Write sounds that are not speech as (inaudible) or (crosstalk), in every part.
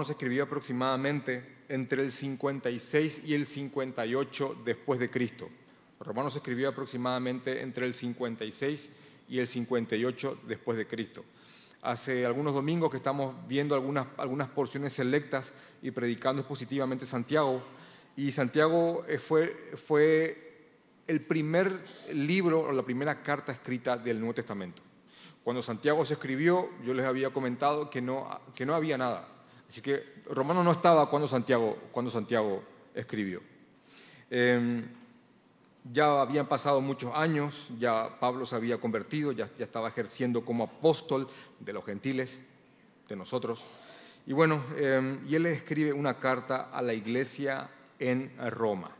Romanos escribió aproximadamente entre el 56 y el 58 después de Cristo. Romanos escribió aproximadamente entre el 56 y el 58 después de Cristo. Hace algunos domingos que estamos viendo algunas, algunas porciones selectas y predicando expositivamente Santiago, y Santiago eh, fue, fue el primer libro o la primera carta escrita del Nuevo Testamento. Cuando Santiago se escribió, yo les había comentado que no, que no había nada. Así que Romano no estaba cuando Santiago, cuando Santiago escribió. Em, ya habían pasado muchos años, ya Pablo se había convertido, ya, ya, estaba ejerciendo como apóstol de los gentiles, de nosotros. Y bueno, em, y él escribe una carta a la iglesia en Roma.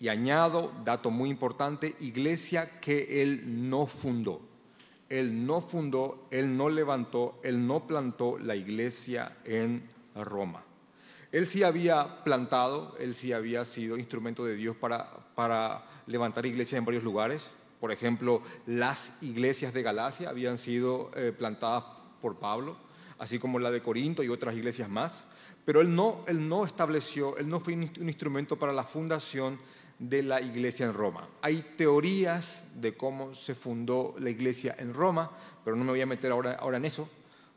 Y añado, dato muy importante, iglesia que él no fundó. Él no fundó, él no levantó, él no plantó la iglesia en Roma. Él sí había plantado, él sí había sido instrumento de Dios para, para levantar iglesias en varios lugares. Por ejemplo, las iglesias de Galacia habían sido eh, plantadas por Pablo, así como la de Corinto y otras iglesias más. Pero él no, él no estableció, él no fue un instrumento para la fundación de la iglesia en Roma. Hay teorías de cómo se fundó la iglesia en Roma, pero no me voy a meter ahora, ahora en eso,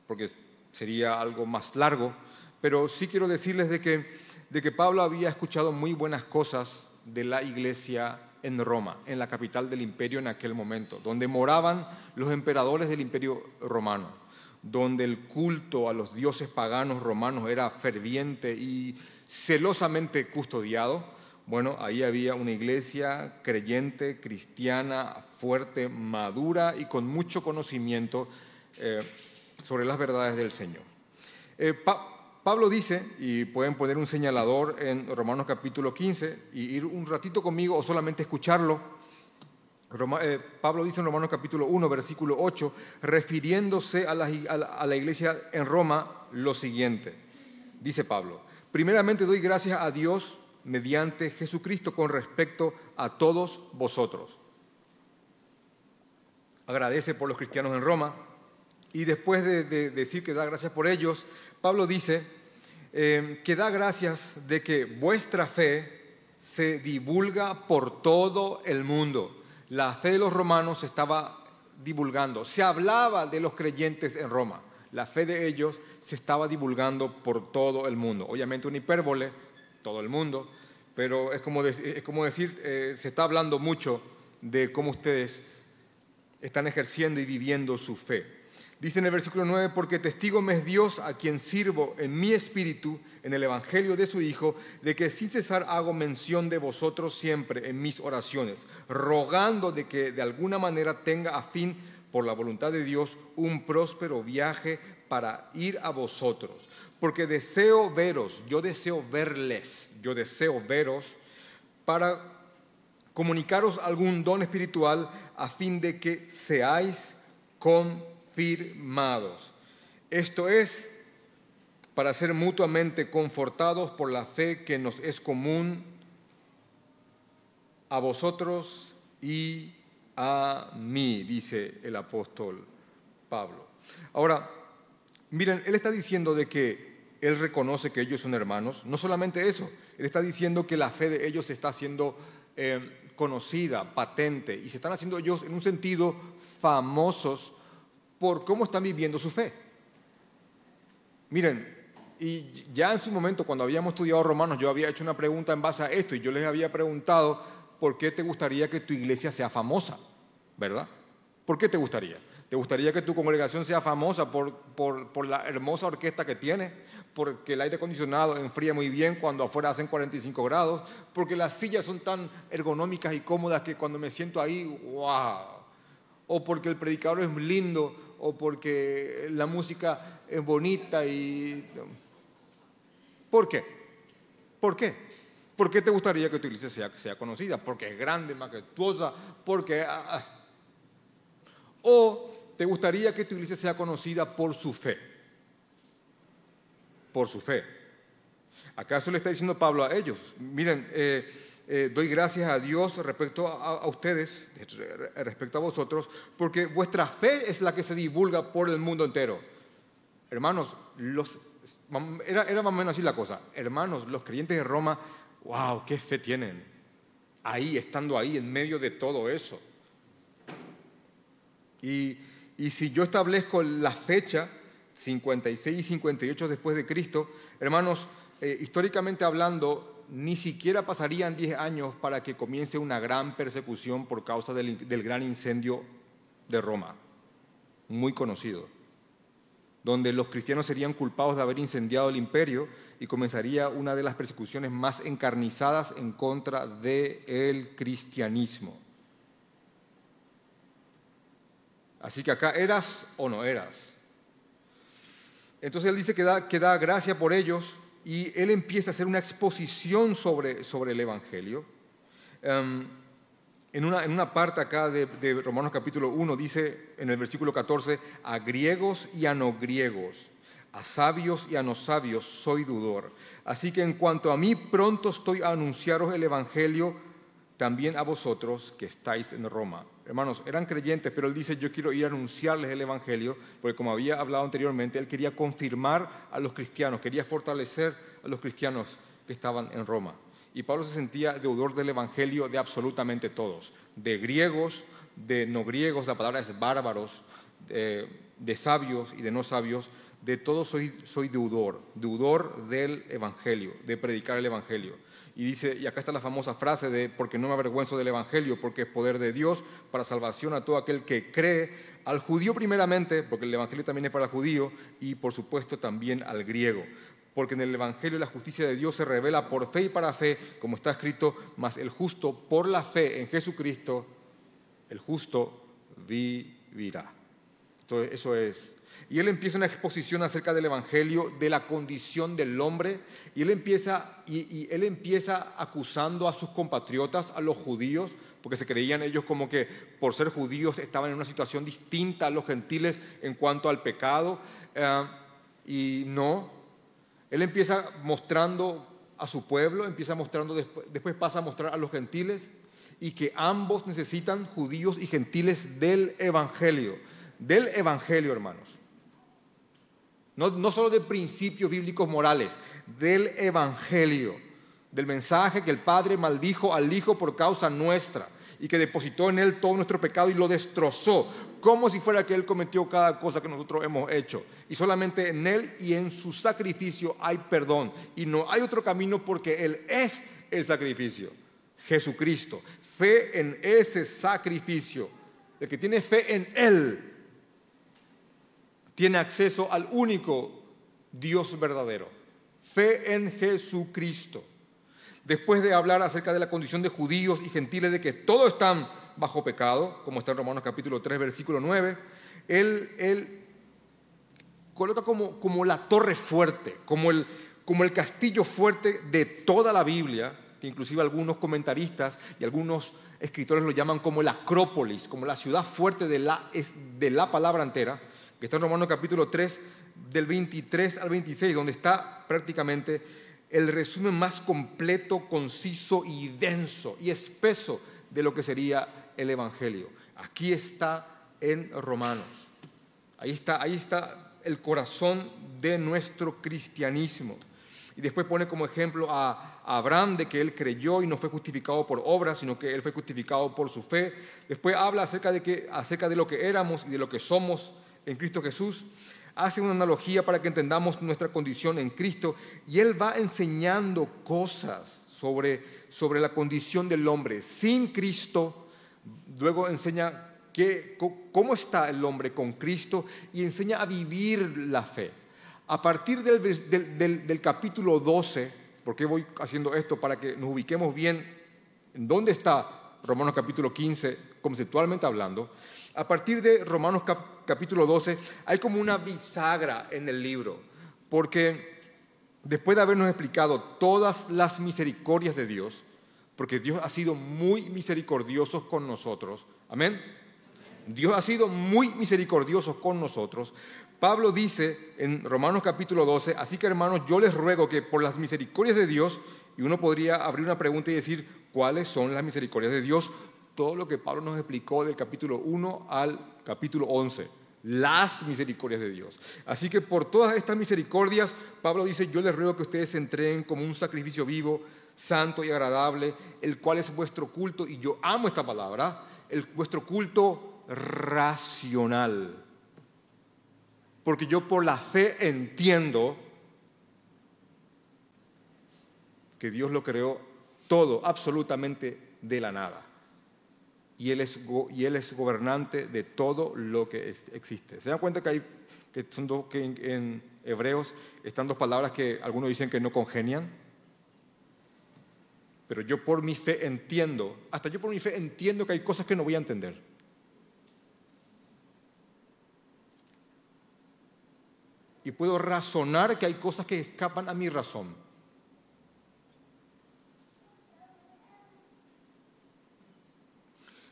porque sería algo más largo. Pero sí quiero decirles de que, de que Pablo había escuchado muy buenas cosas de la iglesia en Roma, en la capital del imperio en aquel momento, donde moraban los emperadores del imperio romano donde el culto a los dioses paganos romanos era ferviente y celosamente custodiado, bueno, ahí había una iglesia creyente, cristiana, fuerte, madura y con mucho conocimiento eh, sobre las verdades del Señor. Eh, Pablo dice, y pueden poner un señalador en Romanos capítulo 15 y ir un ratito conmigo o solamente escucharlo, eh, Pablo dice en Romanos capítulo 1, versículo 8, refiriéndose a la, iglesia en Roma, lo siguiente. Dice Pablo, primeramente doy gracias a Dios mediante Jesucristo con respecto a todos vosotros. Agradece por los cristianos en Roma y después de, decir que da gracias por ellos, Pablo dice eh, que da gracias de que vuestra fe se divulga por todo el mundo la fe de los romanos se estaba divulgando. Se hablaba de los creyentes en Roma. La fe de ellos se estaba divulgando por todo el mundo. Obviamente una hipérbole, todo el mundo, pero es como, decir, eh, se está hablando mucho de cómo ustedes están ejerciendo y viviendo su fe. Dice en el versículo 9, porque testigo me es Dios a quien sirvo en mi espíritu, en el Evangelio de su Hijo, de que sin cesar hago mención de vosotros siempre en mis oraciones, rogando de que de alguna manera tenga a fin, por la voluntad de Dios, un próspero viaje para ir a vosotros. Porque deseo veros, yo deseo verles, yo deseo veros para comunicaros algún don espiritual a fin de que seáis con firmados. Esto es para ser mutuamente confortados por la fe que nos es común a vosotros y a mí, dice el apóstol Pablo. Ahora, miren, él está diciendo de que él reconoce que ellos son hermanos. No solamente eso, él está diciendo que la fe de ellos está siendo eh, conocida, patente, y se están haciendo ellos en un sentido famosos por cómo están viviendo su fe. Miren, y ya en su momento, cuando habíamos estudiado Romanos, yo había hecho una pregunta en base a esto y yo les había preguntado, ¿por qué te gustaría que tu iglesia sea famosa? ¿Verdad? ¿Por qué te gustaría? ¿Te gustaría que tu congregación sea famosa por, por, la hermosa orquesta que tiene? Porque el aire acondicionado enfría muy bien cuando afuera hacen 45 grados, porque las sillas son tan ergonómicas y cómodas que cuando me siento ahí, ¡wow! O porque el predicador es lindo, o porque la música es bonita y... ¿Por qué? ¿Por qué? ¿Por qué te gustaría que tu iglesia sea, conocida? Porque es grande, majestuosa, porque... Ah, ah. O te gustaría que tu iglesia sea conocida por su fe. Por su fe. ¿Acaso le está diciendo Pablo a ellos? Miren, eh, eh, doy gracias a Dios respecto a, ustedes, respecto a vosotros, porque vuestra fe es la que se divulga por el mundo entero. Hermanos, los era, era más o menos así la cosa. Hermanos, los creyentes de Roma, wow, qué fe tienen. Ahí, estando ahí, en medio de todo eso. Y, y si yo establezco la fecha, 56 y 58 después de Cristo, hermanos, eh, históricamente hablando, ni siquiera pasarían 10 años para que comience una gran persecución por causa del, gran incendio de Roma, muy conocido, donde los cristianos serían culpados de haber incendiado el imperio y comenzaría una de las persecuciones más encarnizadas en contra del cristianismo. Así que acá eras o no eras. Entonces él dice que da, que da gracia por ellos y él empieza a hacer una exposición sobre, sobre el Evangelio. Em, en, una, en, una, parte acá de, de, Romanos capítulo 1 dice en el versículo 14, a griegos y a no griegos, a sabios y a no sabios soy dudor. Así que en cuanto a mí, pronto estoy a anunciaros el Evangelio también a vosotros que estáis en Roma. Hermanos, eran creyentes, pero él dice, yo quiero ir a anunciarles el Evangelio, porque como había hablado anteriormente, él quería confirmar a los cristianos, quería fortalecer a los cristianos que estaban en Roma. Y Pablo se sentía deudor del Evangelio de absolutamente todos, de griegos, de no griegos, la palabra es bárbaros, de, sabios y de no sabios, de todos soy, soy deudor, deudor del Evangelio, de predicar el Evangelio. Y dice, y acá está la famosa frase de, porque no me avergüenzo del Evangelio, porque es poder de Dios para salvación a todo aquel que cree, al judío primeramente, porque el Evangelio también es para el judío, y por supuesto también al griego. Porque en el Evangelio la justicia de Dios se revela por fe y para fe, como está escrito, mas el justo por la fe en Jesucristo, el justo vivirá. Entonces, eso es y él empieza una exposición acerca del Evangelio, de la condición del hombre, y él empieza, y, él empieza acusando a sus compatriotas, a los judíos, porque se creían ellos como que por ser judíos estaban en una situación distinta a los gentiles en cuanto al pecado, eh, y no, él empieza mostrando a su pueblo, empieza mostrando, después, después pasa a mostrar a los gentiles, y que ambos necesitan judíos y gentiles del Evangelio, del Evangelio, hermanos. No, solo de principios bíblicos morales, del Evangelio, del mensaje que el Padre maldijo al Hijo por causa nuestra y que depositó en Él todo nuestro pecado y lo destrozó, como si fuera que Él cometió cada cosa que nosotros hemos hecho. Y solamente en Él y en su sacrificio hay perdón. Y no hay otro camino porque Él es el sacrificio. Jesucristo. Fe en ese sacrificio. El que tiene fe en Él tiene acceso al único Dios verdadero. Fe en Jesucristo. Después de hablar acerca de la condición de judíos y gentiles, de que todos están bajo pecado, como está en Romanos capítulo 3, versículo 9, él, él coloca como, como, la torre fuerte, como el, como el castillo fuerte de toda la Biblia, que inclusive algunos comentaristas y algunos escritores lo llaman como la Acrópolis, como la ciudad fuerte de la, de la palabra entera, que está en Romanos capítulo 3, del 23 al 26, donde está prácticamente el resumen más completo, conciso y denso y espeso de lo que sería el Evangelio. Aquí está en Romanos. Ahí está, ahí está el corazón de nuestro cristianismo. Y después pone como ejemplo a Abraham de que él creyó y no fue justificado por obras, sino que él fue justificado por su fe. Después habla acerca de, que, acerca de lo que éramos y de lo que somos en Cristo Jesús, hace una analogía para que entendamos nuestra condición en Cristo y Él va enseñando cosas sobre, sobre la condición del hombre sin Cristo, luego enseña cómo está el hombre con Cristo y enseña a vivir la fe. A partir del, del capítulo 12, porque voy haciendo esto para que nos ubiquemos bien en dónde está Romanos capítulo 15, conceptualmente hablando, a partir de Romanos capítulo 12 hay como una bisagra en el libro, porque después de habernos explicado todas las misericordias de Dios, porque Dios ha sido muy misericordioso con nosotros, amén. Dios ha sido muy misericordioso con nosotros. Pablo dice en Romanos capítulo 12, así que hermanos, yo les ruego que por las misericordias de Dios, y uno podría abrir una pregunta y decir, ¿cuáles son las misericordias de Dios? Todo lo que Pablo nos explicó del capítulo 1 al capítulo 11. las misericordias de Dios. Así que por todas estas misericordias, Pablo dice, yo les ruego que ustedes se entreguen como un sacrificio vivo, santo y agradable, el cual es vuestro culto, y yo amo esta palabra, el, vuestro culto racional. Porque yo por la fe entiendo que Dios lo creó todo, absolutamente de la nada y él es, y él es gobernante de todo lo que existe. ¿Se dan cuenta que, hay, que, son dos, que en, hebreos están dos palabras que algunos dicen que no congenian? Pero yo por mi fe entiendo, hasta yo por mi fe entiendo que hay cosas que no voy a entender. Y puedo razonar que hay cosas que escapan a mi razón.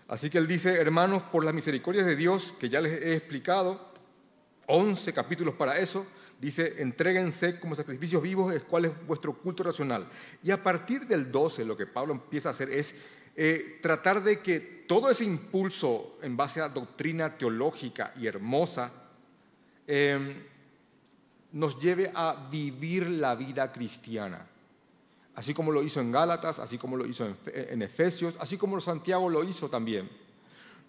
Así que él dice, hermanos, por las misericordias de Dios, que ya les he explicado, 11 capítulos para eso, dice, entréguense como sacrificios vivos, el cual es vuestro culto racional. Y a partir del 12, lo que Pablo empieza a hacer es eh, tratar de que todo ese impulso en base a doctrina teológica y hermosa em, nos lleve a vivir la vida cristiana así como lo hizo en Gálatas, así como lo hizo en, Efesios, así como Santiago lo hizo también.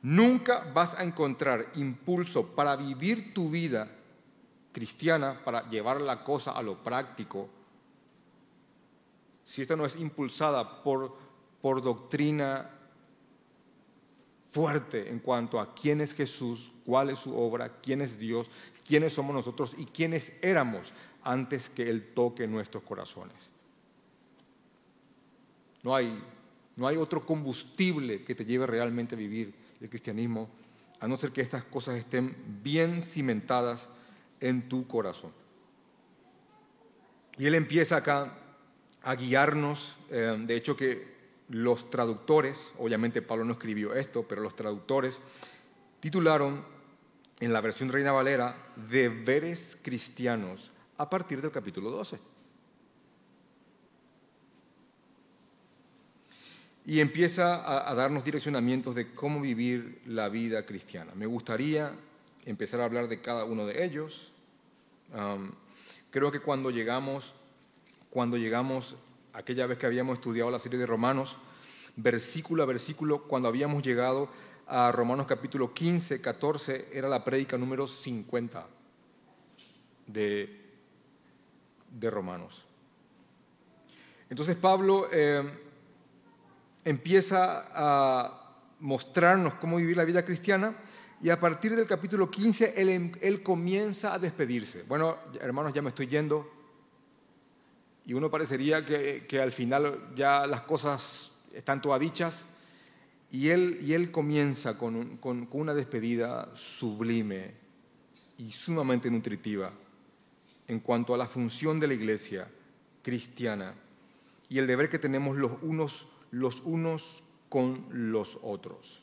Nunca vas a encontrar impulso para vivir tu vida cristiana, para llevar la cosa a lo práctico, si esta no es impulsada por, por doctrina fuerte en cuanto a quién es Jesús, cuál es su obra, quién es Dios, quiénes somos nosotros y quiénes éramos antes que Él toque nuestros corazones. No hay, no hay otro combustible que te lleve realmente a vivir el cristianismo, a no ser que estas cosas estén bien cimentadas en tu corazón. Y él empieza acá a guiarnos, eh, de hecho que los traductores, obviamente Pablo no escribió esto, pero los traductores titularon en la versión Reina Valera deberes cristianos a partir del capítulo 12. Y empieza a, darnos direccionamientos de cómo vivir la vida cristiana. Me gustaría empezar a hablar de cada uno de ellos. creo que cuando llegamos, cuando llegamos, aquella vez que habíamos estudiado la serie de Romanos, versículo a versículo, cuando habíamos llegado a Romanos capítulo 15, 14, era la prédica número 50 de, de Romanos. Entonces Pablo... Eh, empieza a mostrarnos cómo vivir la vida cristiana y a partir del capítulo 15 él, él, comienza a despedirse. Bueno, hermanos, ya me estoy yendo y uno parecería que, que al final ya las cosas están todas dichas y él, y él comienza con, con, con una despedida sublime y sumamente nutritiva en cuanto a la función de la iglesia cristiana y el deber que tenemos los unos los unos con los otros.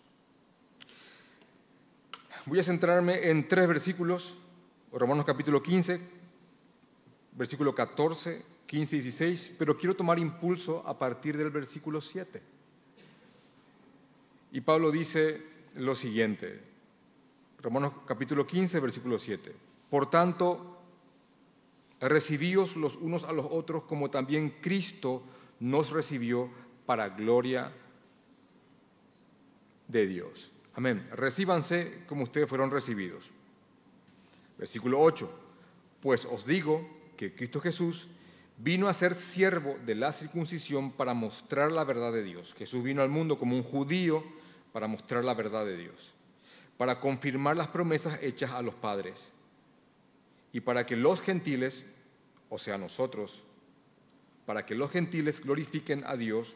Voy a centrarme en tres versículos, Romanos capítulo 15, versículo 14, 15 y 16, pero quiero tomar impulso a partir del versículo 7. Y Pablo dice lo siguiente, Romanos capítulo 15, versículo 7. Por tanto, recibíos los unos a los otros como también Cristo nos recibió para gloria de Dios. Amén. Recíbanse como ustedes fueron recibidos. Versículo 8. Pues os digo que Cristo Jesús vino a ser siervo de la circuncisión para mostrar la verdad de Dios. Jesús vino al mundo como un judío para mostrar la verdad de Dios, para confirmar las promesas hechas a los padres y para que los gentiles, o sea nosotros, para que los gentiles glorifiquen a Dios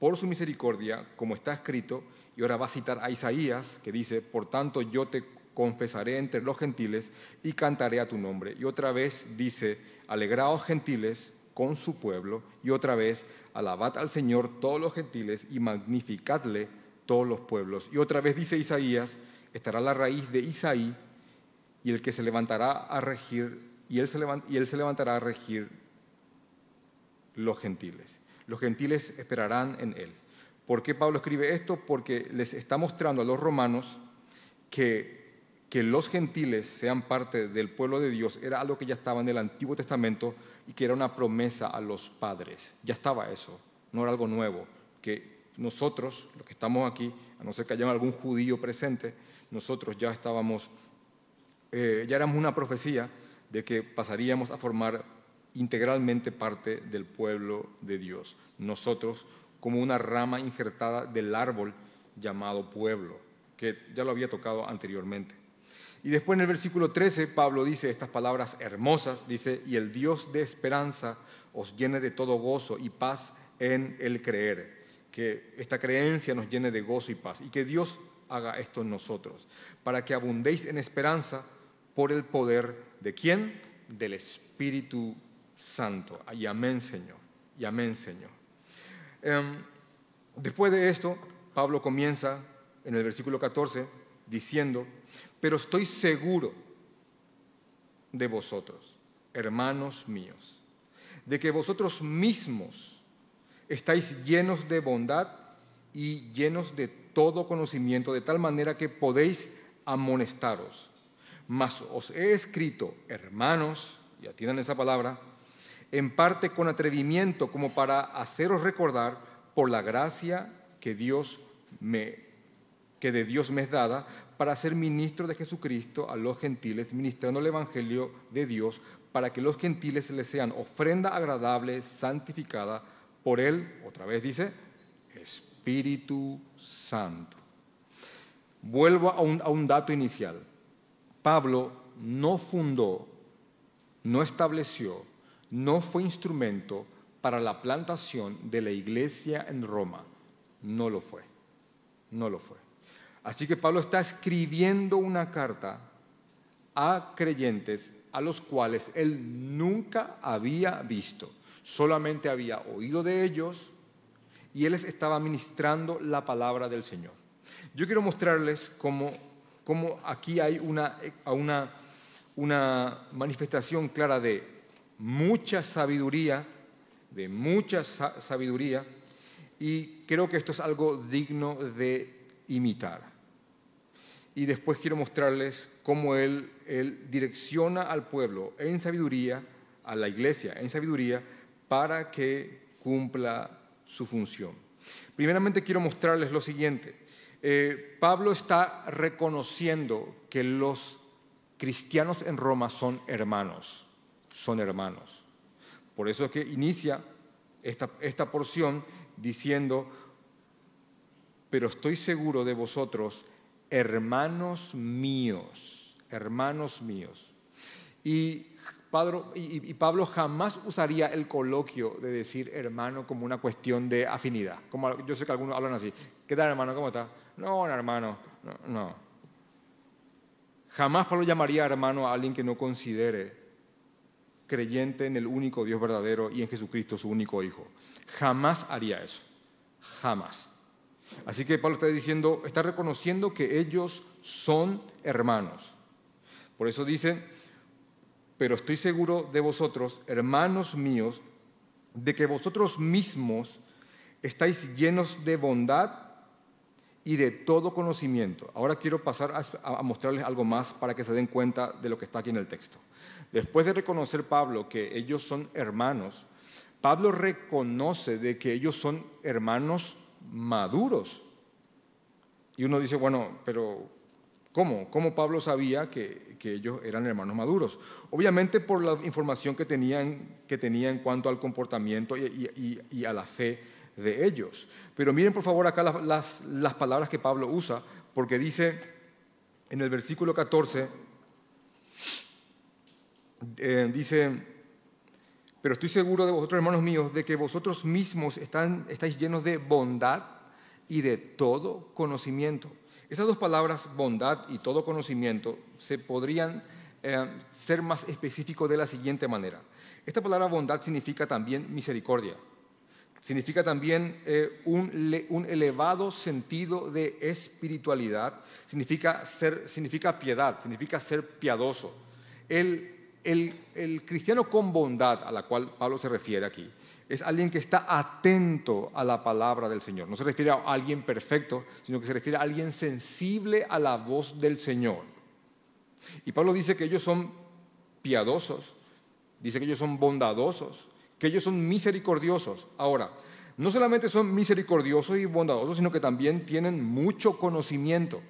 por su misericordia, como está escrito, y ahora va a citar a Isaías, que dice, por tanto yo te confesaré entre los gentiles y cantaré a tu nombre. Y otra vez dice, alegraos gentiles con su pueblo, y otra vez, alabad al Señor todos los gentiles y magnificadle todos los pueblos. Y otra vez dice Isaías, estará la raíz de Isaí y el que se levantará a regir, y él se, y él se levantará a regir los gentiles los gentiles esperarán en él. ¿Por qué Pablo escribe esto? Porque les está mostrando a los romanos que que los gentiles sean parte del pueblo de Dios era algo que ya estaba en el Antiguo Testamento y que era una promesa a los padres. Ya estaba eso, no era algo nuevo, que nosotros, los que estamos aquí, a no ser que haya algún judío presente, nosotros ya estábamos, eh, ya éramos una profecía de que pasaríamos a formar integralmente parte del pueblo de Dios. Nosotros como una rama injertada del árbol llamado pueblo, que ya lo había tocado anteriormente. Y después en el versículo 13 Pablo dice estas palabras hermosas, dice, y el Dios de esperanza os llene de todo gozo y paz en el creer, que esta creencia nos llene de gozo y paz, y que Dios haga esto en nosotros, para que abundéis en esperanza por el poder de quién? Del Espíritu Santo. Y amén, Señor. Y amén, Señor. Em, después de esto, Pablo comienza en el versículo 14 diciendo, pero estoy seguro de vosotros, hermanos míos, de que vosotros mismos estáis llenos de bondad y llenos de todo conocimiento, de tal manera que podéis amonestaros. Mas os he escrito, hermanos, ya tienen esa palabra, en parte con atrevimiento, como para haceros recordar por la gracia que Dios me que de Dios me es dada para ser ministro de Jesucristo a los gentiles, ministrando el Evangelio de Dios, para que los gentiles les sean ofrenda agradable, santificada por Él, otra vez dice, Espíritu Santo. Vuelvo a un, a un dato inicial. Pablo no fundó, no estableció, no fue instrumento para la plantación de la iglesia en Roma. No lo fue, no lo fue. Así que Pablo está escribiendo una carta a creyentes a los cuales él nunca había visto, solamente había oído de ellos y él les estaba ministrando la palabra del Señor. Yo quiero mostrarles cómo, aquí hay una, una, una manifestación clara de mucha sabiduría, de mucha sabiduría, y creo que esto es algo digno de imitar. Y después quiero mostrarles cómo él, él direcciona al pueblo en sabiduría, a la iglesia en sabiduría, para que cumpla su función. Primeramente quiero mostrarles lo siguiente. Eh, Pablo está reconociendo que los cristianos en Roma son hermanos, son hermanos. Por eso es que inicia esta, esta porción diciendo, pero estoy seguro de vosotros, hermanos míos, hermanos míos. Y Pablo, y, Pablo, jamás usaría el coloquio de decir hermano como una cuestión de afinidad. Como yo sé que algunos hablan así. ¿Qué tal, hermano? ¿Cómo está? No, hermano. No, no. Jamás Pablo llamaría hermano a alguien que no considere creyente en el único Dios verdadero y en Jesucristo, su único Hijo. Jamás haría eso. Jamás. Así que Pablo está diciendo, está reconociendo que ellos son hermanos. Por eso dice, pero estoy seguro de vosotros, hermanos míos, de que vosotros mismos estáis llenos de bondad y de todo conocimiento. Ahora quiero pasar a, mostrarles algo más para que se den cuenta de lo que está aquí en el texto. Después de reconocer Pablo que ellos son hermanos, Pablo reconoce de que ellos son hermanos maduros. Y uno dice, bueno, pero ¿cómo? ¿Cómo Pablo sabía que, ellos eran hermanos maduros? Obviamente por la información que tenían, que tenía en cuanto al comportamiento y, a la fe de ellos. Pero miren por favor acá las, las, palabras que Pablo usa, porque dice en el versículo 14, eh, dice, pero estoy seguro de vosotros, hermanos míos, de que vosotros mismos están, estáis llenos de bondad y de todo conocimiento. Esas dos palabras, bondad y todo conocimiento, se podrían eh, ser más específicos de la siguiente manera. Esta palabra bondad significa también misericordia. Significa también eh, un, un, elevado sentido de espiritualidad. Significa, ser, significa piedad, significa ser piadoso. El el, cristiano con bondad a la cual Pablo se refiere aquí es alguien que está atento a la palabra del Señor. No se refiere a alguien perfecto, sino que se refiere a alguien sensible a la voz del Señor. Y Pablo dice que ellos son piadosos, dice que ellos son bondadosos, que ellos son misericordiosos. Ahora, no solamente son misericordiosos y bondadosos, sino que también tienen mucho conocimiento.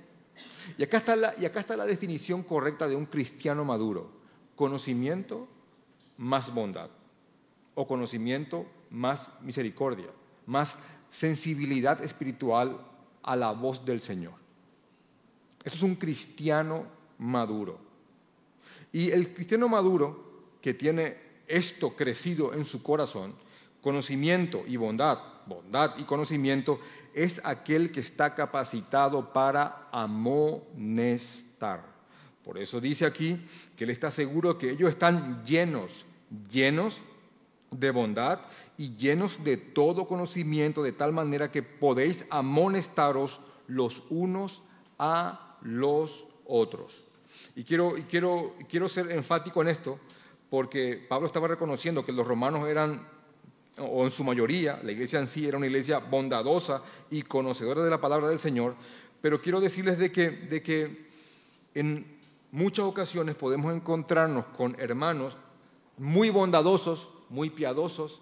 Y acá está la, y acá está la definición correcta de un cristiano maduro. Conocimiento más bondad. O conocimiento más misericordia. Más sensibilidad espiritual a la voz del Señor. Esto es un cristiano maduro. Y el cristiano maduro que tiene esto crecido en su corazón, conocimiento y bondad, bondad y conocimiento, es aquel que está capacitado para amonestar. Por eso dice aquí que él está seguro que ellos están llenos, llenos de bondad y llenos de todo conocimiento, de tal manera que podéis amonestaros los unos a los otros. Y quiero, quiero, quiero ser enfático en esto, porque Pablo estaba reconociendo que los romanos eran, o en su mayoría, la iglesia en sí era una iglesia bondadosa y conocedora de la palabra del Señor, pero quiero decirles de que, de que en muchas ocasiones podemos encontrarnos con hermanos muy bondadosos, muy piadosos,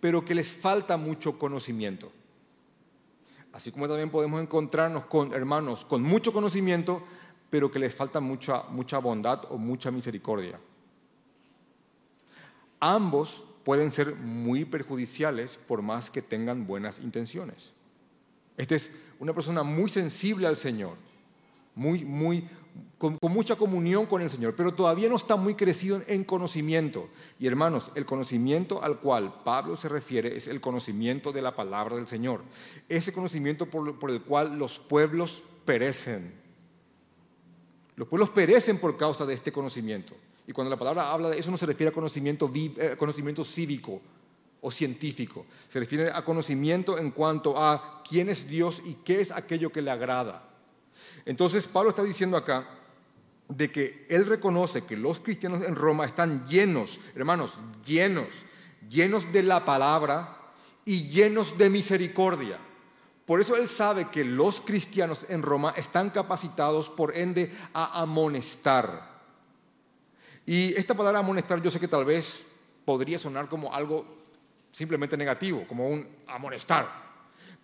pero que les falta mucho conocimiento. Así como también podemos encontrarnos con hermanos con mucho conocimiento, pero que les falta mucha, mucha bondad o mucha misericordia. Ambos pueden ser muy perjudiciales por más que tengan buenas intenciones. Esta es una persona muy sensible al Señor, muy, muy, con, mucha comunión con el Señor, pero todavía no está muy crecido en conocimiento. Y hermanos, el conocimiento al cual Pablo se refiere es el conocimiento de la palabra del Señor, ese conocimiento por, el cual los pueblos perecen. Los pueblos perecen por causa de este conocimiento. Y cuando la palabra habla de eso no se refiere a conocimiento, eh, conocimiento cívico o científico, se refiere a conocimiento en cuanto a quién es Dios y qué es aquello que le agrada. Entonces Pablo está diciendo acá de que él reconoce que los cristianos en Roma están llenos, hermanos, llenos, llenos de la palabra y llenos de misericordia. Por eso él sabe que los cristianos en Roma están capacitados, por ende, a amonestar. Y esta palabra amonestar yo sé que tal vez podría sonar como algo simplemente negativo, como un amonestar.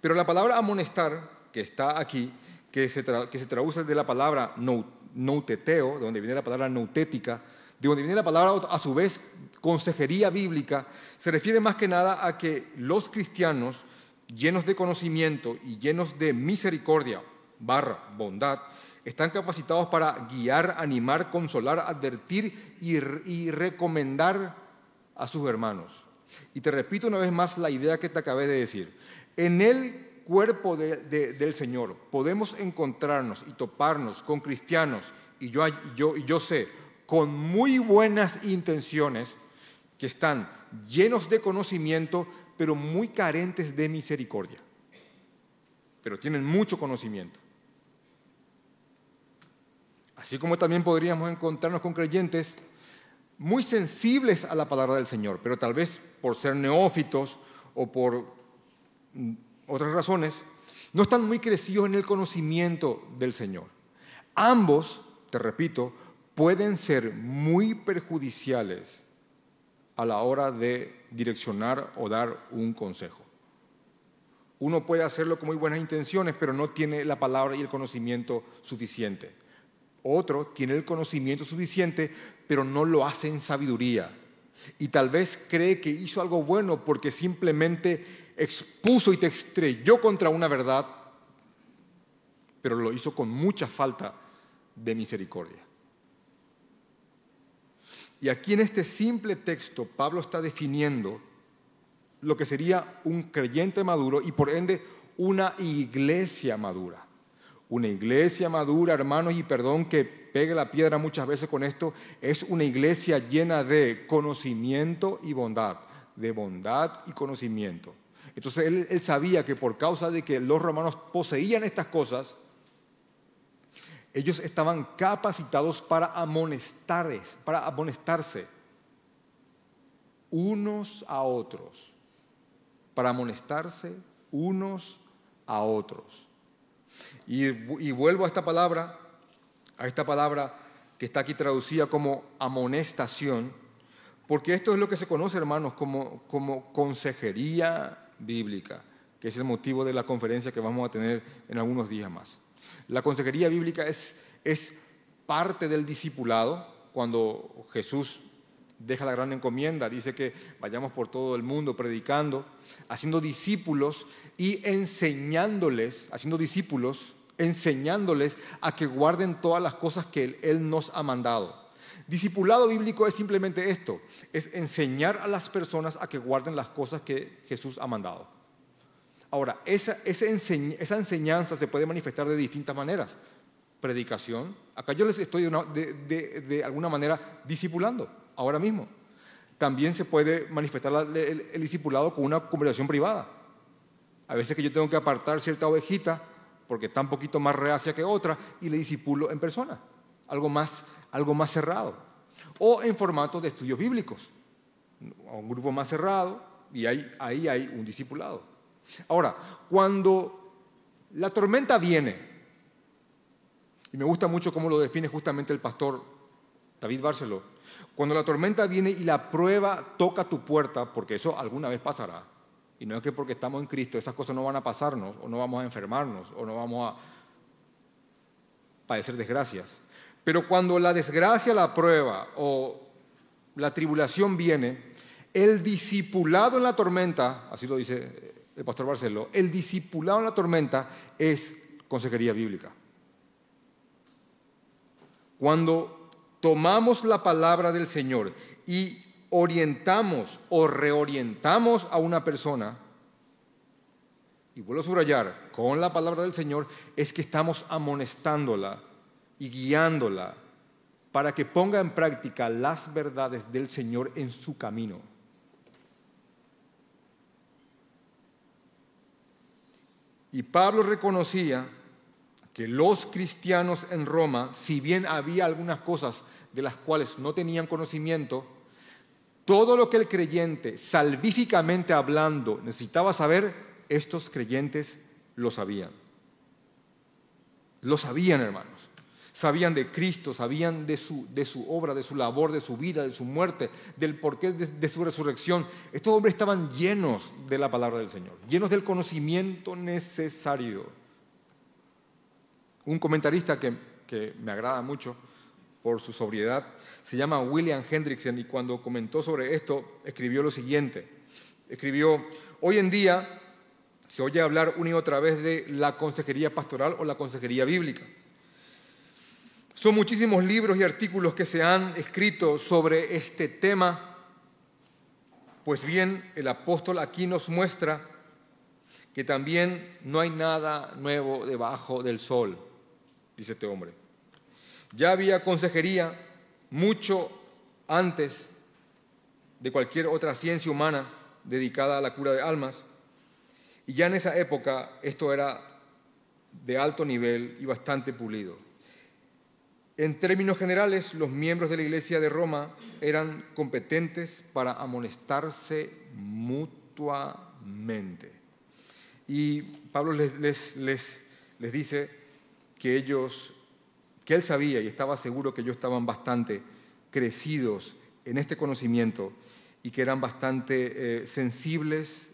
Pero la palabra amonestar, que está aquí, que se, traduce de la palabra nouteteo, de donde viene la palabra noutética, de donde viene la palabra a su vez consejería bíblica, se refiere más que nada a que los cristianos, llenos de conocimiento y llenos de misericordia, barra, bondad, están capacitados para guiar, animar, consolar, advertir y, y recomendar a sus hermanos. Y te repito una vez más la idea que te acabé de decir. En él cuerpo del Señor podemos encontrarnos y toparnos con cristianos, y yo, yo, yo sé, con muy buenas intenciones, que están llenos de conocimiento, pero muy carentes de misericordia. Pero tienen mucho conocimiento. Así como también podríamos encontrarnos con creyentes muy sensibles a la palabra del Señor, pero tal vez por ser neófitos o por otras razones, no están muy crecidos en el conocimiento del Señor. Ambos, te repito, pueden ser muy perjudiciales a la hora de direccionar o dar un consejo. Uno puede hacerlo con muy buenas intenciones, pero no tiene la palabra y el conocimiento suficiente. Otro tiene el conocimiento suficiente, pero no lo hace en sabiduría. Y tal vez cree que hizo algo bueno porque simplemente expuso y te estrelló contra una verdad, pero lo hizo con mucha falta de misericordia. Y aquí en este simple texto Pablo está definiendo lo que sería un creyente maduro y por ende una iglesia madura. Una iglesia madura, hermanos, y perdón que pegue la piedra muchas veces con esto, es una iglesia llena de conocimiento y bondad, de bondad y conocimiento. Entonces él, sabía que por causa de que los romanos poseían estas cosas, ellos estaban capacitados para para amonestarse unos a otros, para amonestarse unos a otros. Y, y, vuelvo a esta palabra, a esta palabra que está aquí traducida como amonestación, porque esto es lo que se conoce, hermanos, como, como consejería bíblica, que es el motivo de la conferencia que vamos a tener en algunos días más. La consejería bíblica es, es parte del discipulado, cuando Jesús deja la gran encomienda, dice que vayamos por todo el mundo predicando, haciendo discípulos y enseñándoles, haciendo discípulos, enseñándoles a que guarden todas las cosas que Él nos ha mandado. Discipulado bíblico es simplemente esto, es enseñar a las personas a que guarden las cosas que Jesús ha mandado. Ahora, esa, enseñanza se puede manifestar de distintas maneras. Predicación, acá yo les estoy de, alguna manera discipulando, ahora mismo. También se puede manifestar el, discipulado con una conversación privada. A veces que yo tengo que apartar cierta ovejita porque está un poquito más reacia que otra y le disipulo en persona, algo más algo más cerrado. O en formato de estudios bíblicos, un grupo más cerrado y ahí, ahí hay un discipulado. Ahora, cuando la tormenta viene, y me gusta mucho cómo lo define justamente el pastor David Barceló, cuando la tormenta viene y la prueba toca tu puerta, porque eso alguna vez pasará, y no es que porque estamos en Cristo esas cosas no van a pasarnos, o no vamos a enfermarnos, o no vamos a padecer desgracias. Pero cuando la desgracia, la prueba o la tribulación viene, el discipulado en la tormenta, así lo dice el pastor Barceló, el discipulado en la tormenta es consejería bíblica. Cuando tomamos la palabra del Señor y orientamos o reorientamos a una persona, y vuelvo a subrayar, con la palabra del Señor, es que estamos amonestándola y guiándola para que ponga en práctica las verdades del Señor en su camino. Y Pablo reconocía que los cristianos en Roma, si bien había algunas cosas de las cuales no tenían conocimiento, todo lo que el creyente, salvíficamente hablando, necesitaba saber, estos creyentes lo sabían. Lo sabían, hermano sabían de Cristo, sabían de su, de su, obra, de su labor, de su vida, de su muerte, del porqué de, su resurrección. Estos hombres estaban llenos de la palabra del Señor, llenos del conocimiento necesario. Un comentarista que, que me agrada mucho por su sobriedad se llama William Hendrickson y cuando comentó sobre esto escribió lo siguiente. Escribió, hoy en día se oye hablar una y otra vez de la consejería pastoral o la consejería bíblica. Son muchísimos libros y artículos que se han escrito sobre este tema. Pues bien, el apóstol aquí nos muestra que también no hay nada nuevo debajo del sol, dice este hombre. Ya había consejería mucho antes de cualquier otra ciencia humana dedicada a la cura de almas, y ya en esa época esto era de alto nivel y bastante pulido. En términos generales, los miembros de la Iglesia de Roma eran competentes para amonestarse mutuamente. Y Pablo les, dice que ellos, que él sabía y estaba seguro que ellos estaban bastante crecidos en este conocimiento y que eran bastante eh, sensibles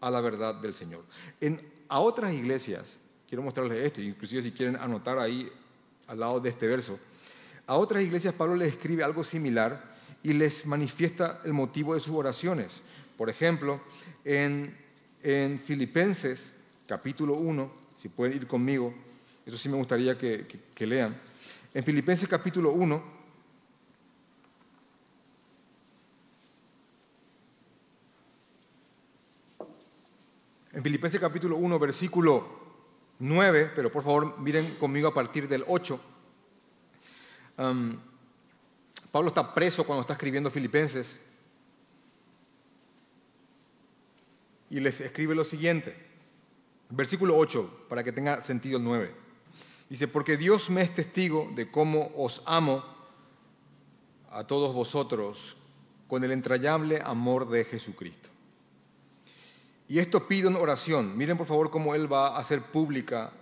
a la verdad del Señor. En, a otras iglesias, quiero mostrarles esto, inclusive si quieren anotar ahí al lado de este verso. A otras iglesias Pablo les escribe algo similar y les manifiesta el motivo de sus oraciones. Por ejemplo, en, Filipenses capítulo 1, si pueden ir conmigo, eso sí me gustaría que, que lean. En Filipenses capítulo 1, en Filipenses capítulo 1, versículo 9, pero por favor miren conmigo a partir del 8. Pablo está preso cuando está escribiendo Filipenses y les escribe lo siguiente, versículo 8, para que tenga sentido el 9. Dice, porque Dios me es testigo de cómo os amo a todos vosotros con el entrañable amor de Jesucristo. Y esto pido en oración. Miren por favor cómo él va a hacer pública,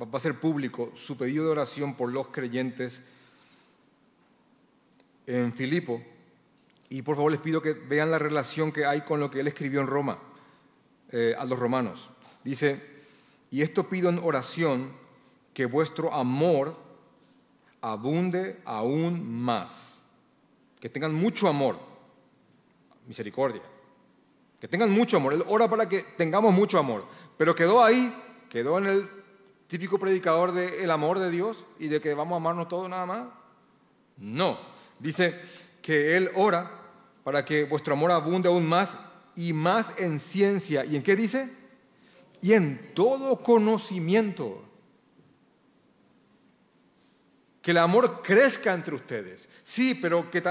va a hacer público su pedido de oración por los creyentes en Filipo. Y por favor les pido que vean la relación que hay con lo que él escribió en Roma, eh, a los romanos. Dice, y esto pido en oración, que vuestro amor abunde aún más. Que tengan mucho amor, misericordia. Que tengan mucho amor. Él ora para que tengamos mucho amor. Pero quedó ahí, quedó en el típico predicador del amor de Dios y de que vamos a amarnos todos nada más. No. Dice que Él ora para que vuestro amor abunde aún más y más en ciencia. ¿Y en qué dice? Y en todo conocimiento que el amor crezca entre ustedes. Sí, pero que,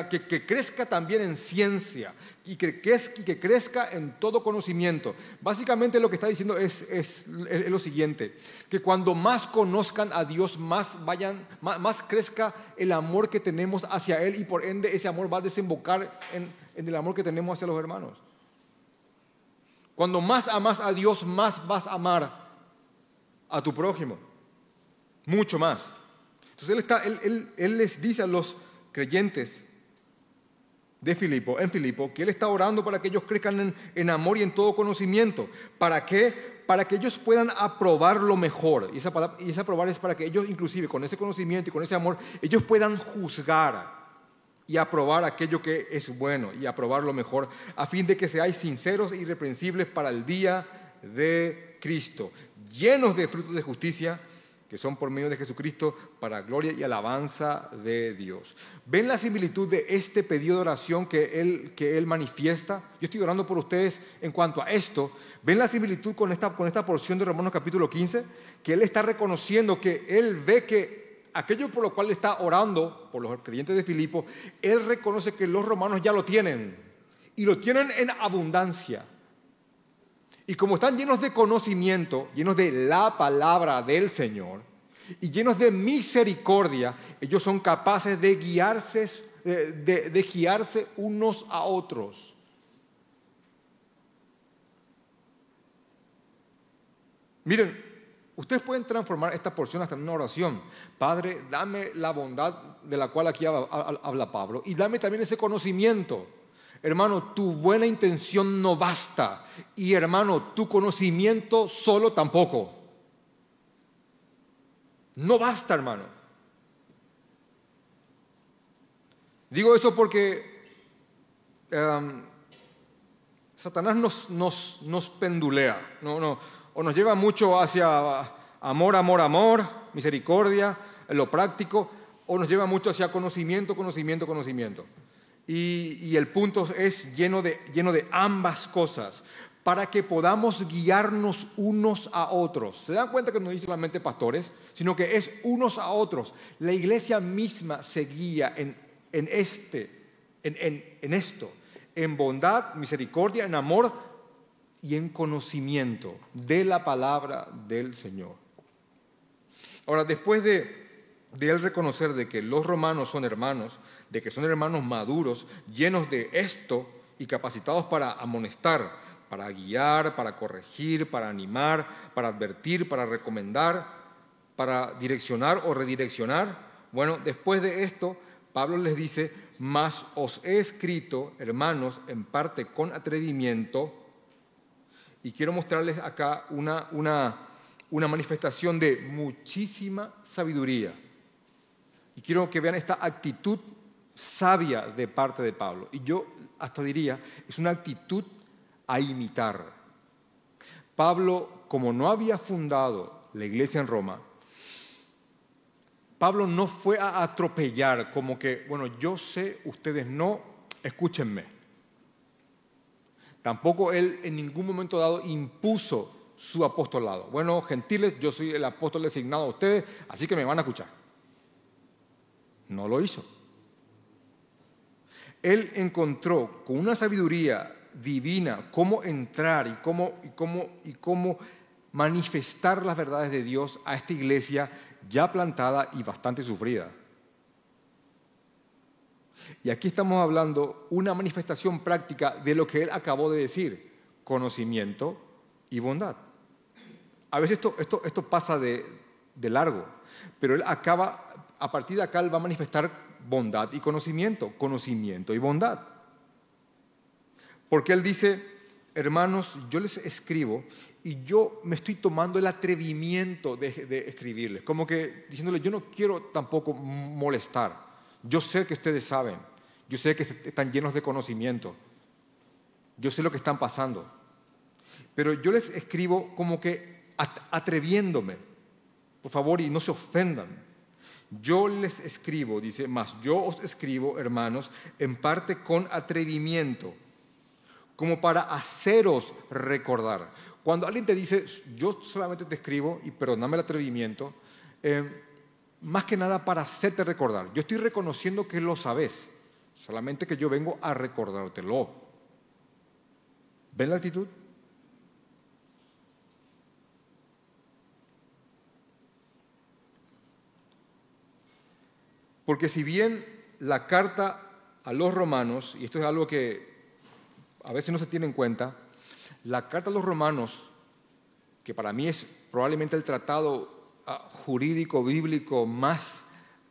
crezca también en ciencia y que, que, crezca en todo conocimiento. Básicamente lo que está diciendo es, lo siguiente, que cuando más conozcan a Dios, más, vayan, más, crezca el amor que tenemos hacia Él y por ende ese amor va a desembocar en, en el amor que tenemos hacia los hermanos. Cuando más amas a Dios, más vas a amar a tu prójimo. Mucho más. Entonces él, les dice a los creyentes de Filipo, en Filipo, que él está orando para que ellos crezcan en, amor y en todo conocimiento. ¿Para qué? Para que ellos puedan aprobar lo mejor. Y esa, esa aprobar es para que ellos, inclusive con ese conocimiento y con ese amor, ellos puedan juzgar y aprobar aquello que es bueno y aprobar lo mejor, a fin de que seáis sinceros e irreprensibles para el día de Cristo, llenos de frutos de justicia que son por medio de Jesucristo para gloria y alabanza de Dios. ¿Ven la similitud de este pedido de oración que él, que él manifiesta? Yo estoy orando por ustedes en cuanto a esto. ¿Ven la similitud con esta, con esta porción de Romanos capítulo 15? Que él está reconociendo que él ve que aquello por lo cual está orando, por los creyentes de Filipo, él reconoce que los romanos ya lo tienen y lo tienen en abundancia. Y como están llenos de conocimiento, llenos de la palabra del Señor y llenos de misericordia, ellos son capaces de guiarse, de, de guiarse unos a otros. Miren, ustedes pueden transformar esta porción hasta en una oración. Padre, dame la bondad de la cual aquí habla Pablo y dame también ese conocimiento Hermano, tu buena intención no basta. Y hermano, tu conocimiento solo tampoco. No basta, hermano. Digo eso porque em, Satanás nos, nos, pendulea, no, no, o nos lleva mucho hacia amor, amor, amor, misericordia, lo práctico, o nos lleva mucho hacia conocimiento, conocimiento, conocimiento. Y, el punto es lleno de, lleno de ambas cosas, para que podamos guiarnos unos a otros. ¿Se dan cuenta que no dice solamente pastores, sino que es unos a otros? La iglesia misma se guía en, en este, en, en esto, en bondad, misericordia, en amor y en conocimiento de la palabra del Señor. Ahora, después de de él reconocer de que los romanos son hermanos, de que son hermanos maduros, llenos de esto y capacitados para amonestar, para guiar, para corregir, para animar, para advertir, para recomendar, para direccionar o redireccionar. Bueno, después de esto, Pablo les dice, mas os he escrito, hermanos, en parte con atrevimiento, y quiero mostrarles acá una, manifestación de muchísima sabiduría. Y quiero que vean esta actitud sabia de parte de Pablo. Y yo hasta diría, es una actitud a imitar. Pablo, como no había fundado la iglesia en Roma, Pablo no fue a atropellar como que, bueno, yo sé, ustedes no, escúchenme. Tampoco él en ningún momento dado impuso su apostolado. Bueno, gentiles, yo soy el apóstol designado a ustedes, así que me van a escuchar. No lo hizo. Él encontró con una sabiduría divina cómo entrar y cómo, y cómo, y cómo manifestar las verdades de Dios a esta iglesia ya plantada y bastante sufrida. Y aquí estamos hablando una manifestación práctica de lo que él acabó de decir, conocimiento y bondad. A veces esto, esto, esto pasa de, de largo, pero él acaba a partir de acá él va a manifestar bondad y conocimiento, conocimiento y bondad. Porque él dice, hermanos, yo les escribo y yo me estoy tomando el atrevimiento de, escribirles, como que diciéndoles, yo no quiero tampoco molestar, yo sé que ustedes saben, yo sé que están llenos de conocimiento, yo sé lo que están pasando, pero yo les escribo como que atreviéndome, por favor, y no se ofendan. Yo les escribo, dice, más yo os escribo, hermanos, en parte con atrevimiento, como para haceros recordar. Cuando alguien te dice, yo solamente te escribo y perdóname el atrevimiento, eh, más que nada para hacerte recordar. Yo estoy reconociendo que lo sabes, solamente que yo vengo a recordártelo. ¿Ven la actitud? Porque si bien la carta a los romanos, y esto es algo que a veces no se tiene en cuenta, la carta a los romanos, que para mí es probablemente el tratado ah, jurídico bíblico más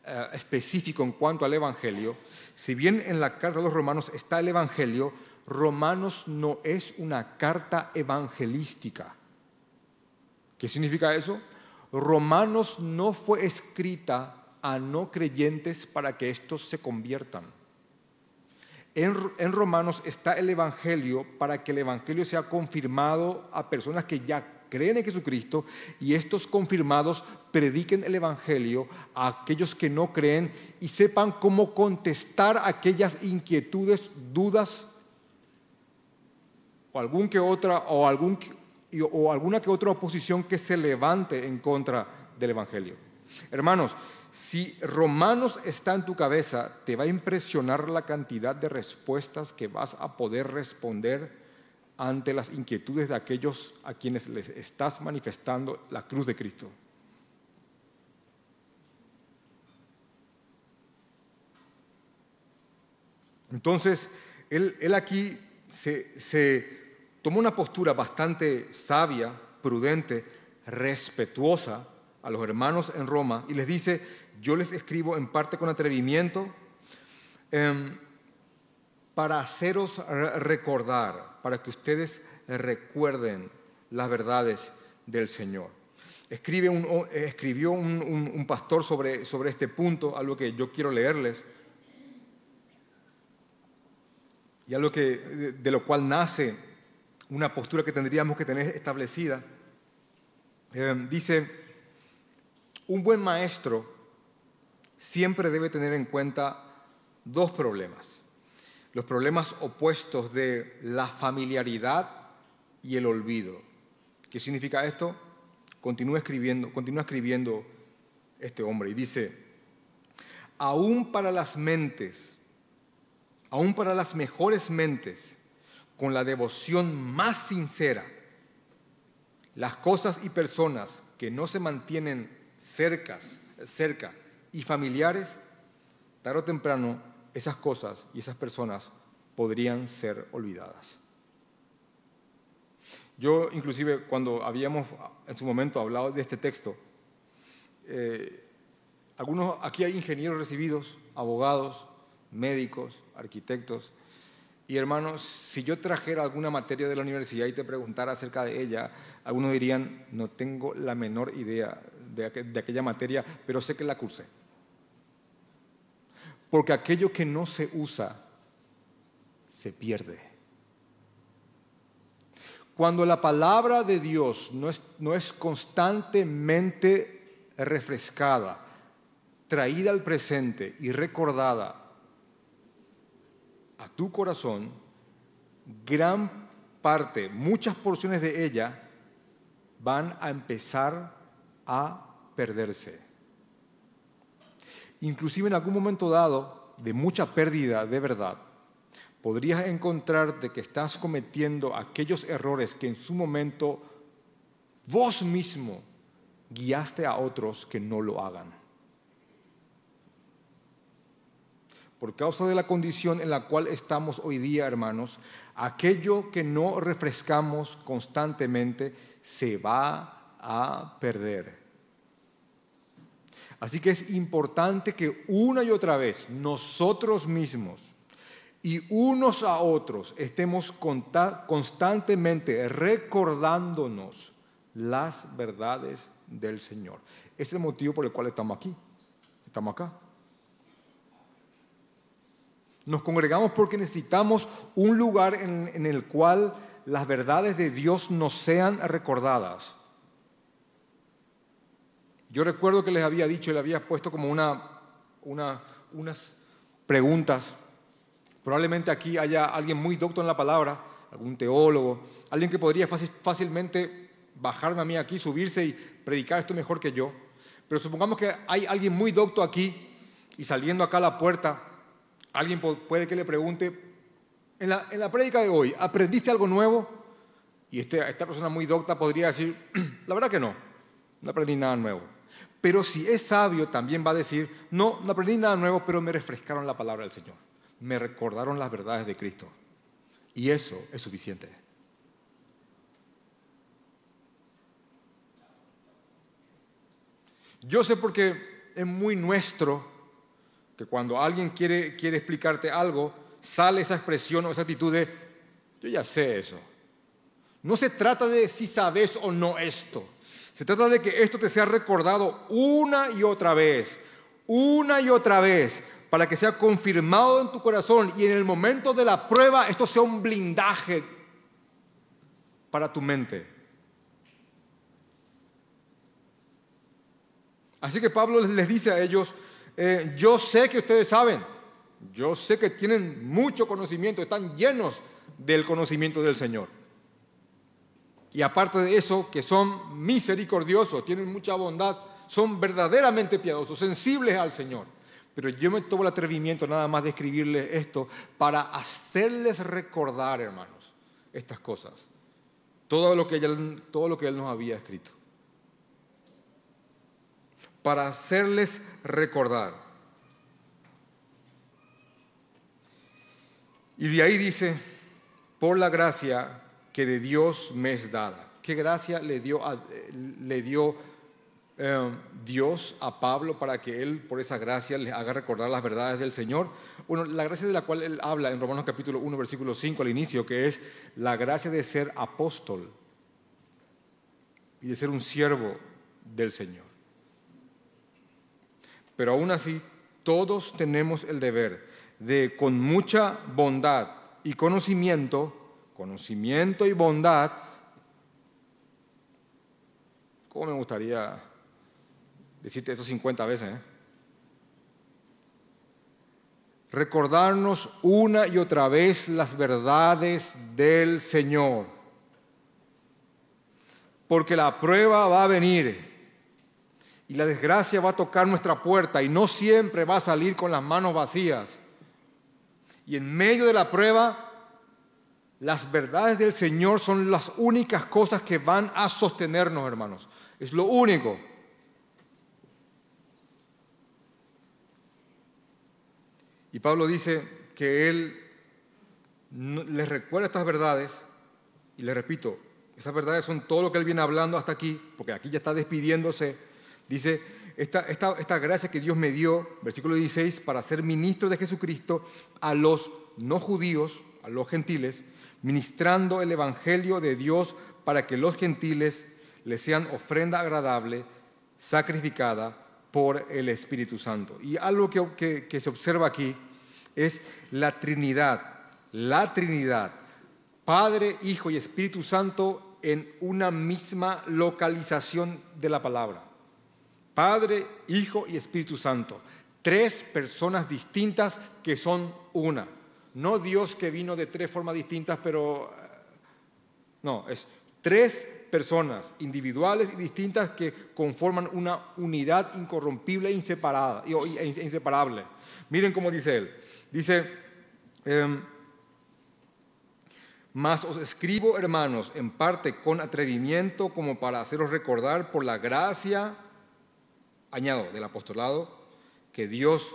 ah, específico en cuanto al Evangelio, si bien en la carta a los romanos está el Evangelio, Romanos no es una carta evangelística. ¿Qué significa eso? Romanos no fue escrita a no creyentes para que estos se conviertan. En, Romanos está el Evangelio para que el Evangelio sea confirmado a personas que ya creen en Jesucristo y estos confirmados prediquen el Evangelio a aquellos que no creen y sepan cómo contestar aquellas inquietudes, dudas o, algún que otra, o, algún, o alguna que otra oposición que se levante en contra del Evangelio. Hermanos, si Romanos está en tu cabeza, te va a impresionar la cantidad de respuestas que vas a poder responder ante las inquietudes de aquellos a quienes les estás manifestando la cruz de Cristo. Entonces, él, aquí se, se tomó una postura bastante sabia, prudente, respetuosa a los hermanos en Roma y les dice, yo les escribo en parte con atrevimiento em, para haceros recordar, para que ustedes recuerden las verdades del Señor. Escribe un, escribió un, pastor sobre, sobre este punto, algo que yo quiero leerles, y algo que, de lo cual nace una postura que tendríamos que tener establecida. Em, dice, un buen maestro siempre debe tener en cuenta dos problemas. Los problemas opuestos de la familiaridad y el olvido. ¿Qué significa esto? Continúa escribiendo, continúa escribiendo este hombre y dice, aún para las mentes, aún para las mejores mentes, con la devoción más sincera, las cosas y personas que no se mantienen cercas, cerca y familiares, tarde o temprano esas cosas y esas personas podrían ser olvidadas. Yo inclusive cuando habíamos en su momento hablado de este texto, eh, algunos aquí hay ingenieros recibidos, abogados, médicos, arquitectos, y hermanos, si yo trajera alguna materia de la universidad y te preguntara acerca de ella, algunos dirían, no tengo la menor idea de, aquella materia, pero sé que la cursé porque aquello que no se usa se pierde. Cuando la palabra de Dios no es, no es constantemente refrescada, traída al presente y recordada a tu corazón, gran parte, muchas porciones de ella van a empezar a perderse inclusive en algún momento dado de mucha pérdida de verdad, podrías encontrarte que estás cometiendo aquellos errores que en su momento vos mismo guiaste a otros que no lo hagan. Por causa de la condición en la cual estamos hoy día, hermanos, aquello que no refrescamos constantemente se va a perder. Así que es importante que una y otra vez nosotros mismos y unos a otros estemos constantemente recordándonos las verdades del Señor. Es el motivo por el cual estamos aquí, estamos acá. Nos congregamos porque necesitamos un lugar en, el cual las verdades de Dios nos sean recordadas. Yo recuerdo que les había dicho, le había puesto como una, unas preguntas. Probablemente aquí haya alguien muy docto en la palabra, algún teólogo, alguien que podría fácilmente bajarme a mí aquí, subirse y predicar esto mejor que yo. Pero supongamos que hay alguien muy docto aquí y saliendo acá a la puerta Alguien puede que le pregunte, en la, en prédica de hoy, ¿aprendiste algo nuevo? Y este, esta persona muy docta podría decir, (clears throat) la verdad que no, no aprendí nada nuevo. Pero si es sabio, también va a decir, no, no aprendí nada nuevo, pero me refrescaron la palabra del Señor. Me recordaron las verdades de Cristo. Y eso es suficiente. Yo sé porque es muy nuestro que cuando alguien quiere, quiere explicarte algo, sale esa expresión o esa actitud de, yo ya sé eso. No se trata de si sabes o no esto. Se trata de que esto te sea recordado una y otra vez, una y otra vez, para que sea confirmado en tu corazón y en el momento de la prueba esto sea un blindaje para tu mente. Así que Pablo les dice a ellos, eh, yo sé que ustedes saben, yo sé que tienen mucho conocimiento, están llenos del conocimiento del Señor. Y aparte de eso, que son misericordiosos, tienen mucha bondad, son verdaderamente piadosos, sensibles al Señor. Pero yo me tomo el atrevimiento nada más de escribirles esto para hacerles recordar, hermanos, estas cosas. Todo lo que, todo lo que Él nos había escrito. Para hacerles recordar. Y de ahí dice, por la gracia que de Dios me es dada. ¿Qué gracia le dio, le dio eh, Dios a Pablo para que él, por esa gracia, le haga recordar las verdades del Señor? Bueno, la gracia de la cual él habla en Romanos capítulo 1, versículo 5 al inicio, que es la gracia de ser apóstol y de ser un siervo del Señor. Pero aún así, todos tenemos el deber de, con mucha bondad y conocimiento, conocimiento y bondad, ¿cómo me gustaría decirte eso 50 veces? Eh? Recordarnos una y otra vez las verdades del Señor. Porque la prueba va a venir y la desgracia va a tocar nuestra puerta y no siempre va a salir con las manos vacías. Y en medio de la prueba, las verdades del Señor son las únicas cosas que van a sostenernos, hermanos. Es lo único. Y Pablo dice que él les recuerda estas verdades, y le repito, esas verdades son todo lo que él viene hablando hasta aquí, porque aquí ya está despidiéndose Dice, esta, gracia que Dios me dio, versículo 16, para ser ministro de Jesucristo a los no judíos, a los gentiles, ministrando el Evangelio de Dios para que los gentiles le sean ofrenda agradable, sacrificada por el Espíritu Santo. Y algo que, que se observa aquí es la Trinidad, la Trinidad, Padre, Hijo y Espíritu Santo en una misma localización de la palabra. Padre, Hijo y Espíritu Santo. Tres personas distintas que son una. No Dios que vino de tres formas distintas, pero... Eh, no, es tres personas individuales y distintas que conforman una unidad incorrompible e, e inseparable. Miren cómo dice él. Dice, em, mas os escribo, hermanos, en parte con atrevimiento, como para haceros recordar por la gracia añado del apostolado, que Dios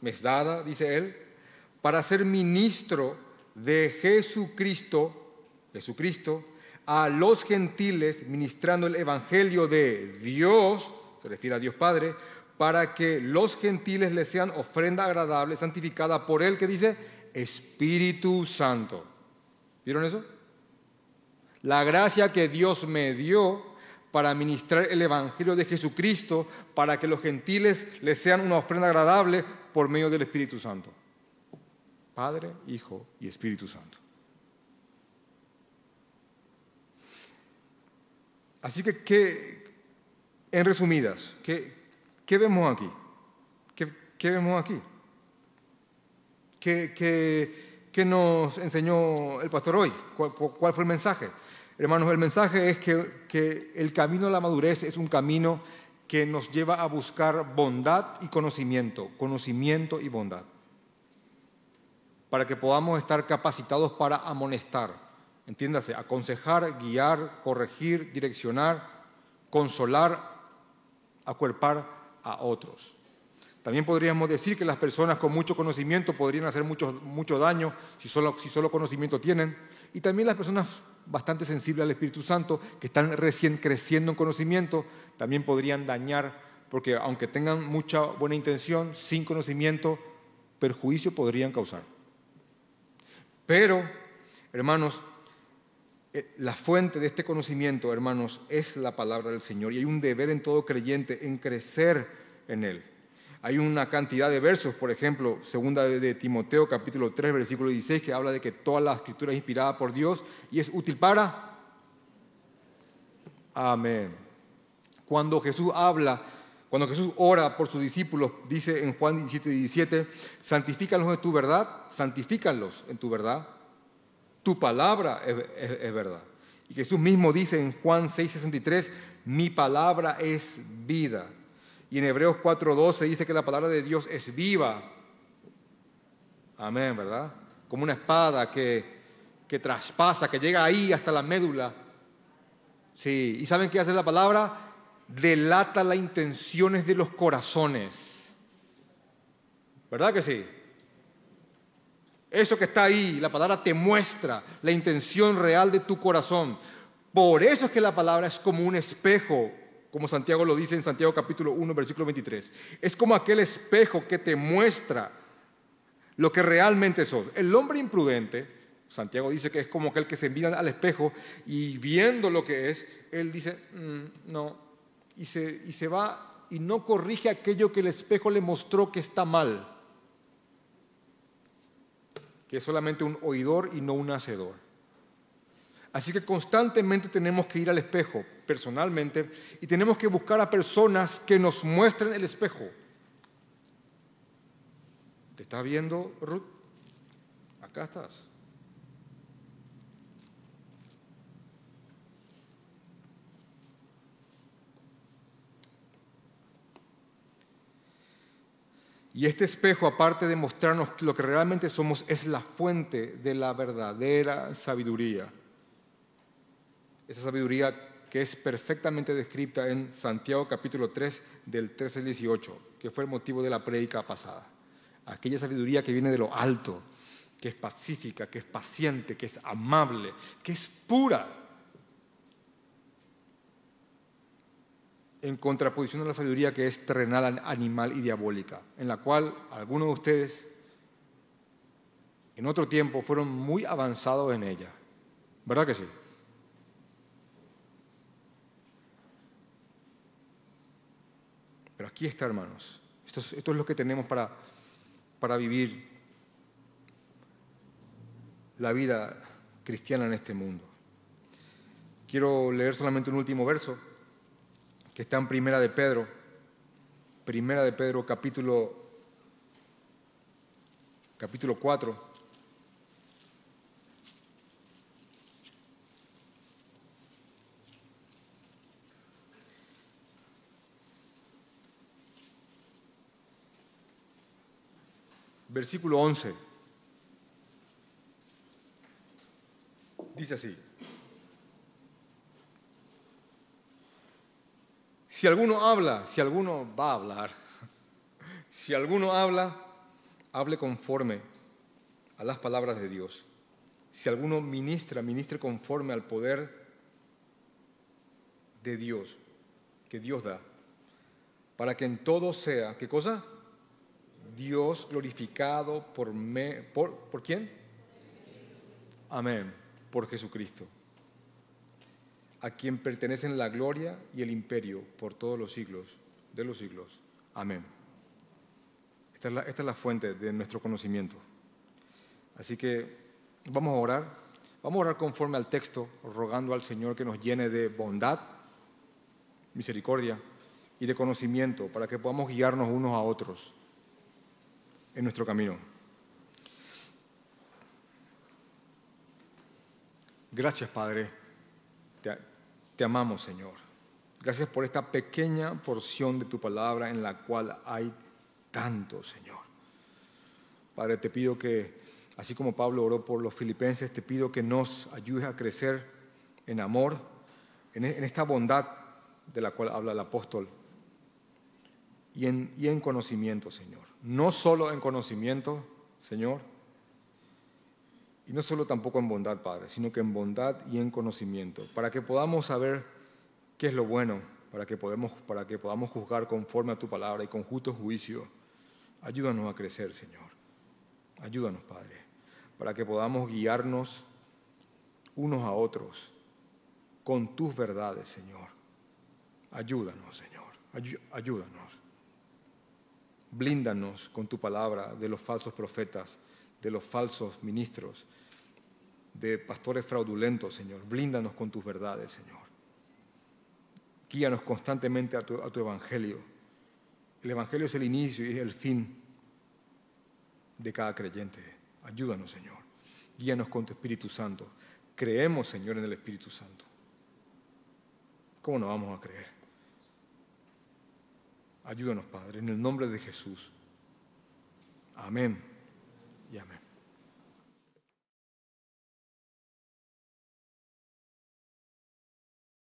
me es dada, dice él, para ser ministro de Jesucristo, Jesucristo, a los gentiles, ministrando el Evangelio de Dios, se refiere a Dios Padre, para que los gentiles le sean ofrenda agradable, santificada por él, que dice Espíritu Santo. ¿Vieron eso? La gracia que Dios me dio para ministrar el Evangelio de Jesucristo, para que los gentiles le sean una ofrenda agradable por medio del Espíritu Santo. Padre, Hijo y Espíritu Santo. Así que, en resumidas, ¿qué, vemos aquí? ¿Qué, vemos aquí? ¿Qué, nos enseñó el pastor hoy? ¿Cuál, fue el mensaje? Hermanos, el mensaje es que, que el camino a la madurez es un camino que nos lleva a buscar bondad y conocimiento, conocimiento y bondad, para que podamos estar capacitados para amonestar, entiéndase, aconsejar, guiar, corregir, direccionar, consolar, acuerpar a otros. También podríamos decir que las personas con mucho conocimiento podrían hacer mucho, mucho daño si solo, si solo conocimiento tienen. Y también las personas bastante sensibles al Espíritu Santo, que están recién creciendo en conocimiento, también podrían dañar, porque aunque tengan mucha buena intención, sin conocimiento, perjuicio podrían causar. Pero, hermanos, eh, la fuente de este conocimiento, hermanos, es la palabra del Señor y hay un deber en todo creyente en crecer en él. Hay una cantidad de versos, por ejemplo, segunda de Timoteo capítulo 3, versículo 16, que habla de que toda la escritura es inspirada por Dios y es útil para... Amén. Cuando Jesús habla, cuando Jesús ora por sus discípulos, dice en Juan 17, 17, santifícalos en tu verdad, santifícalos en tu verdad. Tu palabra es, verdad. Y Jesús mismo dice en Juan 6, 63, mi palabra es vida. Y en Hebreos 4:12 dice que la palabra de Dios es viva. Amén, ¿verdad? Como una espada que, que traspasa, que llega ahí hasta la médula. Sí, ¿y saben qué hace la palabra? Delata las intenciones de los corazones. ¿Verdad que sí? Eso que está ahí, la palabra te muestra la intención real de tu corazón. Por eso es que la palabra es como un espejo como Santiago lo dice en Santiago capítulo 1, versículo 23. Es como aquel espejo que te muestra lo que realmente sos. El hombre imprudente, Santiago dice que es como aquel que se mira al espejo y viendo lo que es, él dice, mm, no, y se, y se va y no corrige aquello que el espejo le mostró que está mal, que es solamente un oidor y no un hacedor. Así que constantemente tenemos que ir al espejo, personalmente, y tenemos que buscar a personas que nos muestren el espejo. ¿Te estás viendo, Ruth? Acá estás. Y este espejo, aparte de mostrarnos lo que realmente somos, es la fuente de la verdadera sabiduría esa sabiduría que es perfectamente descrita en Santiago capítulo 3 del 13 al 18, que fue el motivo de la prédica pasada. Aquella sabiduría que viene de lo alto, que es pacífica, que es paciente, que es amable, que es pura. En contraposición a la sabiduría que es terrenal, animal y diabólica, en la cual algunos de ustedes en otro tiempo fueron muy avanzados en ella. ¿Verdad que sí? Pero aquí está, hermanos. Esto es, lo que tenemos para, para vivir la vida cristiana en este mundo. Quiero leer solamente un último verso que está en Primera de Pedro, Primera de Pedro capítulo capítulo 4 versículo 11. Dice así. Si alguno habla, si alguno va a hablar, (laughs) si alguno habla, hable conforme a las palabras de Dios. Si alguno ministra, ministre conforme al poder de Dios, que Dios da para que en todo sea, ¿qué cosa? Dios glorificado por, me, por, ¿por quién? Amén, por Jesucristo, a quien pertenecen la gloria y el imperio por todos los siglos de los siglos. Amén. Esta es la, fuente de nuestro conocimiento. Así que vamos a orar. Vamos a orar conforme al texto, rogando al Señor que nos llene de bondad, misericordia y de conocimiento para que podamos guiarnos unos a otros en nuestro camino. Gracias, Padre. Te, amamos, Señor. Gracias por esta pequeña porción de tu palabra en la cual hay tanto, Señor. Padre, te pido que, así como Pablo oró por los filipenses, te pido que nos ayudes a crecer en amor, en, en esta bondad de la cual habla el apóstol, y en, y en conocimiento, Señor. No solo en conocimiento, Señor, y no solo tampoco en bondad, Padre, sino que en bondad y en conocimiento, para que podamos saber qué es lo bueno, para que, para que podamos juzgar conforme a tu palabra y con justo juicio. Ayúdanos a crecer, Señor. Ayúdanos, Padre, para que podamos guiarnos unos a otros con tus verdades, Señor. Ayúdanos, Señor. Ayúdanos. Blíndanos con tu palabra de los falsos profetas, de los falsos ministros, de pastores fraudulentos, Señor. Blíndanos con tus verdades, Señor. Guíanos constantemente a tu, a tu evangelio. El evangelio es el inicio y es el fin de cada creyente. Ayúdanos, Señor. Guíanos con tu Espíritu Santo. Creemos, Señor, en el Espíritu Santo. ¿Cómo no vamos a creer? Ayúdanos, Padre, en el nombre de Jesús. Amén y amén.